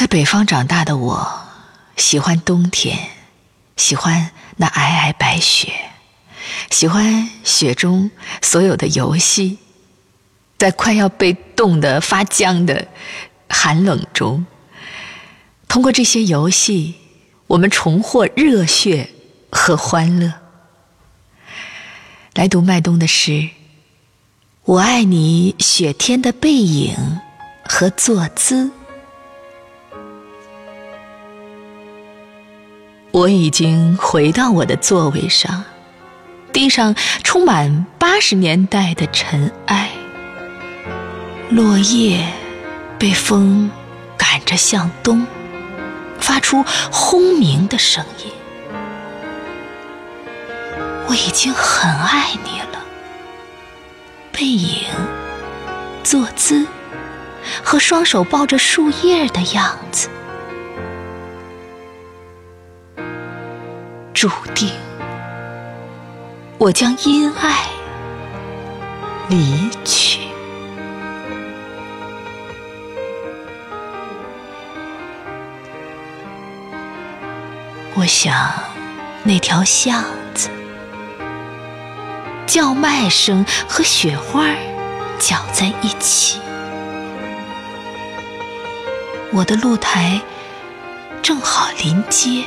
在北方长大的我，喜欢冬天，喜欢那皑皑白雪，喜欢雪中所有的游戏，在快要被冻得发僵的寒冷中，通过这些游戏，我们重获热血和欢乐。来读麦冬的诗：我爱你雪天的背影和坐姿。我已经回到我的座位上，地上充满八十年代的尘埃，落叶被风赶着向东，发出轰鸣的声音。我已经很爱你了，背影、坐姿和双手抱着树叶的样子。注定，我将因爱离去。我想，那条巷子，叫卖声和雪花搅在一起。我的露台正好临街。